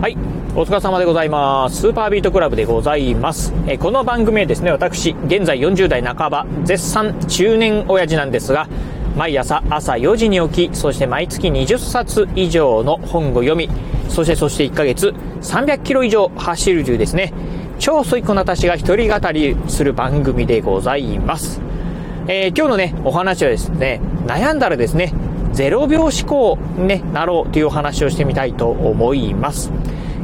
はい。お疲れ様でございます。スーパービートクラブでございます。えこの番組はですね、私、現在40代半ば、絶賛中年親父なんですが、毎朝朝4時に起き、そして毎月20冊以上の本を読み、そしてそして1ヶ月300キロ以上走るというですね、超ソイコな私が一人語りする番組でございます。えー、今日のね、お話はですね、悩んだらですね、0秒思考、ね、なろうという話をしてみたいと思います。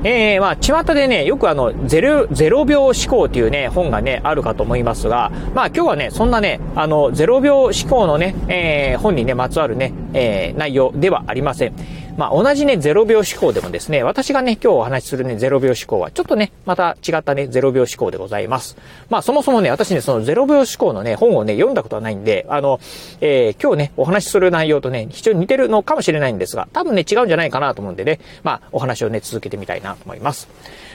えー、まあ、巷でね、よくあの、ゼロ、ゼロ秒思考っていうね、本がね、あるかと思いますが、まあ今日はね、そんなね、あの、ゼロ秒思考のね、えー、本にね、まつわるね、えー、内容ではありません。まあ、同じね、0秒思考でもですね、私がね、今日お話しするね、0秒思考は、ちょっとね、また違ったね、0秒思考でございます。まあ、そもそもね、私ね、その0秒思考のね、本をね、読んだことはないんで、あの、えー、今日ね、お話しする内容とね、非常に似てるのかもしれないんですが、多分ね、違うんじゃないかなと思うんでね、まあ、お話をね、続けてみたいなと思います。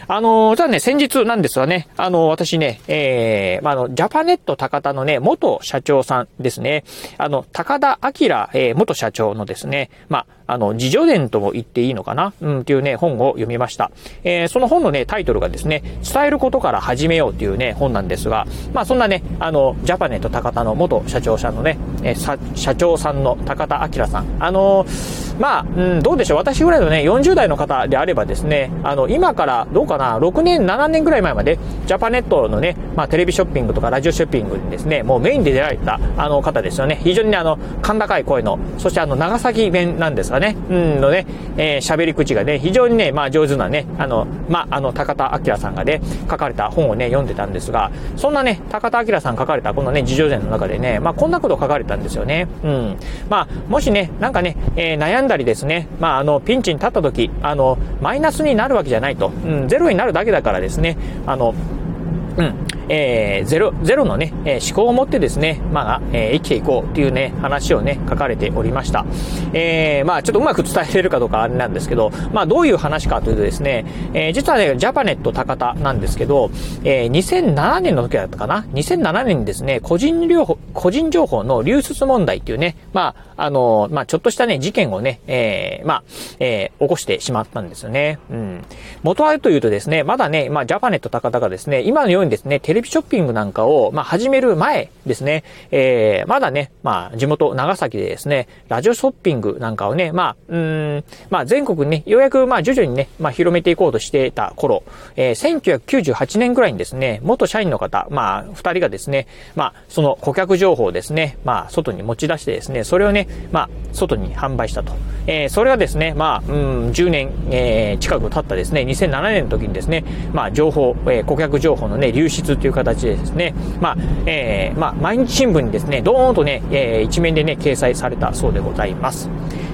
あの、じゃあね、先日なんですがね、あの、私ね、えー、まあ、あの、ジャパネット高田のね、元社長さんですね、あの、高田明、えー、元社長のですね、まあ、あの、自助伝とも言っていいのかな？うん、っていうね、本を読みました。えー、その本のね、タイトルがですね、伝えることから始めようっていうね、本なんですが、まあ、そんなね、あの、ジャパネット高田の元社長さんのね、えー、社長さんの高田明さん。あのー、まあ、うん、どうでしょう。私ぐらいのね、40代の方であればですね、あの、今からどうかな、6年、7年ぐらい前まで、ジャパネットのね、まあ、テレビショッピングとかラジオショッピングにですね、もうメインで出られた、あの方ですよね。非常にね、あの、甲高い声の、そしてあの、長崎弁なんですかね、うん、のね、えー、喋り口がね、非常にね、まあ、上手なね、あの、まあ、あの、高田明さんがね、書かれた本をね、読んでたんですが、そんなね、高田明さん書かれたこのね、自助伝の中でね、まあ、こんなこと書かれたんですよね。うん。まあ、もしね、なんかね、えー、悩んだりですね、まあ、あの、ピンチに立った時、あの、マイナスになるわけじゃないと。うん、ゼロになるだけだからですね、あの、うん。えー、ゼロ、ゼロのね、えー、思考を持ってですね、まあ、えー、生きていこうっていうね、話をね、書かれておりました。えー、まあ、ちょっとうまく伝えれるかどうかあれなんですけど、まあ、どういう話かというとですね、えー、実はね、ジャパネット高田なんですけど、えー、2007年の時だったかな ?2007 年にですね、個人情報、個人情報の流出問題っていうね、まあ、あの、まあ、ちょっとしたね、事件をね、えー、まあ、えー、起こしてしまったんですよね。うん。元はというとですね、まだね、まあ、ジャパネット高田がですね、今のようにですね、テレレビショッピングなんかを、まあ、始める前ですね、えー、まだね、まあ、地元長崎でですね、ラジオショッピングなんかをね、まあ、うん、まあ、全国にね、ようやく、まあ、徐々にね、まあ、広めていこうとしていた頃、えー、1998年ぐらいにですね、元社員の方、まあ、二人がですね、まあ、その顧客情報をですね、まあ、外に持ち出してですね、それをね、まあ、外に販売したと。えー、それがですね、まあ、うん、10年、えー、近く経ったですね、2007年の時にですね、まあ、情報、えー、顧客情報のね、流出といういう形でですね、まあ、えー、まあ、毎日新聞にですね、ドーンとね、えー、一面でね、掲載されたそうでございます。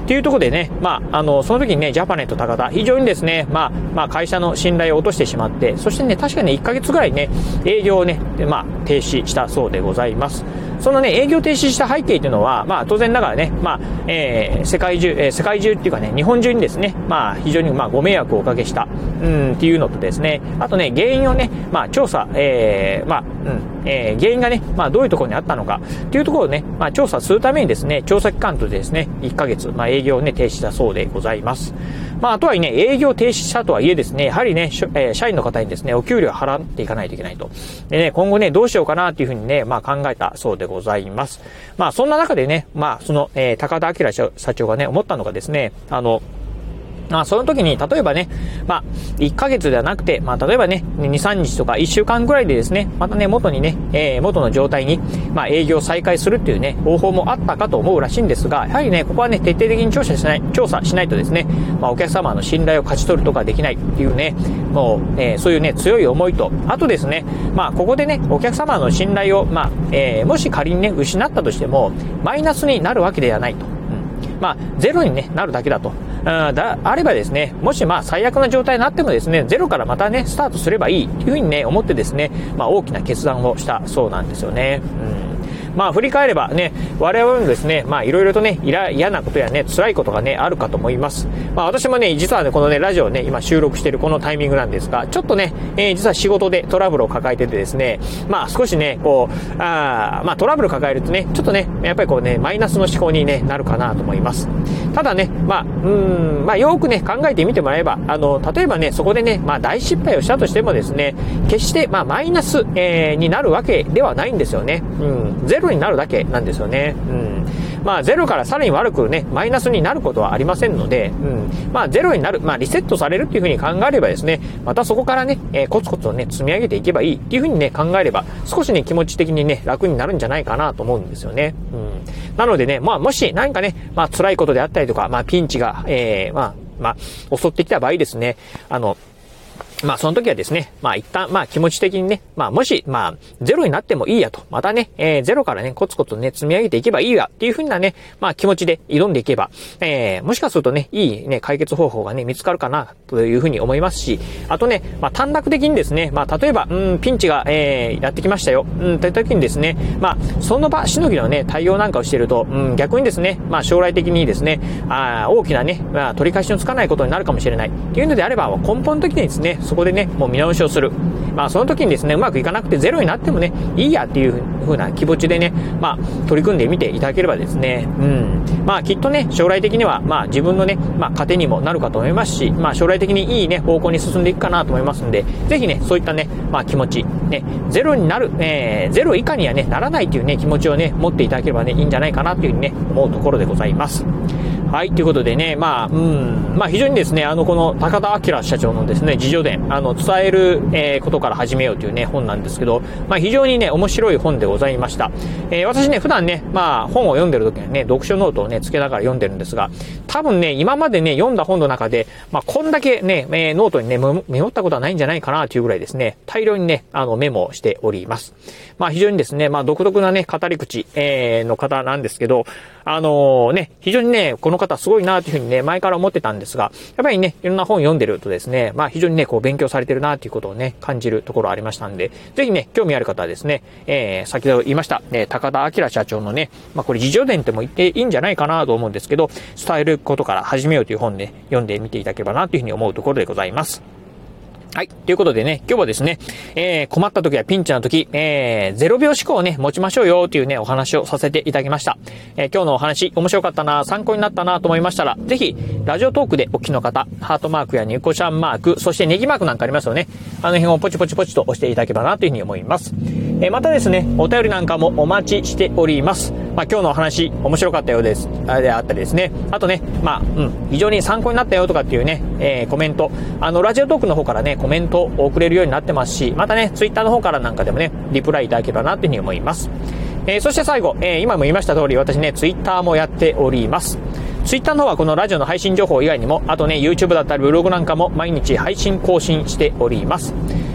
というところでね、まあ、あの、その時にね、ジャパネット高田、非常にですね、まあ、まあ、会社の信頼を落としてしまって、そしてね、確かに1ヶ月ぐらいね、営業をね、まあ、停止したそうでございます。そのね、営業停止した背景というのは、まあ、当然ながらね、まあ、えー、世界中、えー、世界中っていうかね、日本中にですね、まあ、非常にまあ、ご迷惑をおかけした、うん、っていうのとですね、あとね、原因をね、まあ、調査、えー、まあ、うん、えー、原因がね、まあ、どういうところにあったのか、っていうところをね、まあ、調査するためにですね、調査機関とですね、1ヶ月、まあ、営業をね、停止したそうでございます。まあ、とはね、営業停止したとはいえですね、やはりね、えー、社員の方にですね、お給料払っていかないといけないと。でね、今後ね、どうしようかなっていうふうにね、まあ、考えたそうでございます。まあ、そんな中でね、まあ、その、えー、高田明社長がね、思ったのがですね、あの、まあ、その時に、例えばね、まあ、1ヶ月ではなくて、まあ、例えばね、2、3日とか1週間ぐらいでですね、またね、元にね、えー、元の状態に、まあ、営業再開するっていうね、方法もあったかと思うらしいんですが、やはりね、ここはね、徹底的に調査しない、調査しないとですね、まあ、お客様の信頼を勝ち取るとかできないっていうね、もう、えー、そういうね、強い思いと、あとですね、まあ、ここでね、お客様の信頼を、まあ、えー、もし仮にね、失ったとしても、マイナスになるわけではないと。まあ、ゼロに、ね、なるだけだと。だあればですね、もしまあ最悪な状態になってもですね、ゼロからまたね、スタートすればいいというふうにね、思ってですね、まあ大きな決断をしたそうなんですよね。うんまあ振り返ればね、我々もですね、まあいろいろとね、嫌なことやね、辛いことがね、あるかと思います。まあ私もね、実はね、このね、ラジオね、今収録しているこのタイミングなんですが、ちょっとね、えー、実は仕事でトラブルを抱えててですね、まあ少しね、こう、あまあトラブル抱えるとね、ちょっとね、やっぱりこうね、マイナスの思考に、ね、なるかなと思います。ただね、まあ、うん、まあよくね、考えてみてもらえば、あの、例えばね、そこでね、まあ大失敗をしたとしてもですね、決して、まあマイナス、えー、になるわけではないんですよね。うん、ゼロになるだけなんですよね。うん。まあ、ゼロからさらに悪くね、マイナスになることはありませんので、うん。まあ、ゼロになる、まあ、リセットされるっていうふうに考えればですね、またそこからね、えー、コツコツとね、積み上げていけばいいっていうふうにね、考えれば、少しね、気持ち的にね、楽になるんじゃないかなと思うんですよね。うん。なのでね、まあ、もし何かね、まあ、辛いことであったりとか、まあ、ピンチが、えー、まあ、まあ、襲ってきた場合ですね、あの、まあその時はですね、まあ一旦、まあ気持ち的にね、まあもし、まあゼロになってもいいやと、またね、えー、ゼロからね、コツコツね、積み上げていけばいいやっていうふうなね、まあ気持ちで挑んでいけば、えー、もしかするとね、いいね、解決方法がね、見つかるかな、というふうに思いますし、あとね、まあ短絡的にですね、まあ例えば、うん、ピンチが、えー、やってきましたよ、うん、という時にですね、まあその場しのぎのね、対応なんかをしていると、うん、逆にですね、まあ将来的にですね、あ大きなね、まあ取り返しのつかないことになるかもしれない。っていうのであれば、根本的にですね、そこでね、もう見直しをする。まあ、その時にですね、うまくいかなくてゼロになってもね、いいやっていう風な気持ちでね、まあ、取り組んでみていただければですね、うん。まあ、きっとね、将来的には、まあ、自分のね、まあ、糧にもなるかと思いますし、まあ、将来的にいいね、方向に進んでいくかなと思いますんで、ぜひね、そういったね、まあ、気持ち、ね、ゼロになる、えー、ゼロ以下にはね、ならないっていうね、気持ちをね、持っていただければね、いいんじゃないかなっていうふうにね、思うところでございます。はい、ということでね、まあ、うん、まあ非常にですね、あの、この高田明社長のですね、自叙伝、あの、伝える、えー、ことから始めようというね、本なんですけど、まあ非常にね、面白い本でございました。えー、私ね、普段ね、まあ本を読んでる時にね、読書ノートをね、つけながら読んでるんですが、多分ね、今までね、読んだ本の中で、まあこんだけね、えー、ノートにね、メモったことはないんじゃないかなというぐらいですね、大量にね、あの、メモをしております。まあ非常にですね、まあ独特なね、語り口、えー、の方なんですけど、あのー、ね、非常にね、この方すごいなというふうにね、前から思ってたんですが、やっぱりね、いろんな本読んでるとですね、まあ非常にね、こう勉強されてるなということをね、感じるところありましたんで、ぜひね、興味ある方はですね、えー、先ほど言いました、え高田明社長のね、まあこれ自助伝っても言っていいんじゃないかなと思うんですけど、伝えることから始めようという本で、ね、読んでみていただければなというふうに思うところでございます。はい。ということでね、今日はですね、えー、困った時やピンチの時、えー、0秒思考をね、持ちましょうよというね、お話をさせていただきました。えー、今日のお話、面白かったな、参考になったなと思いましたら、ぜひ、ラジオトークでお聞きの方、ハートマークやニコちゃんマーク、そしてネギマークなんかありますよね。あの辺をポチポチポチと押していただければなというふうに思います。えー、またですね、お便りなんかもお待ちしております。まあ、今日のお話、面白かったようです。あであったりですね。あとね、まあ、うん、非常に参考になったよとかっていうね、えー、コメント、あの、ラジオトークの方からね、コメントを送れるようになってますし、またね、ツイッターの方からなんかでもね、リプライいただければなというふうに思います。えー、そして最後、えー、今も言いました通り、私ね、ツイッターもやっております。ツイッターの方はこのラジオの配信情報以外にも、あとね、YouTube だったりブログなんかも毎日配信更新しております。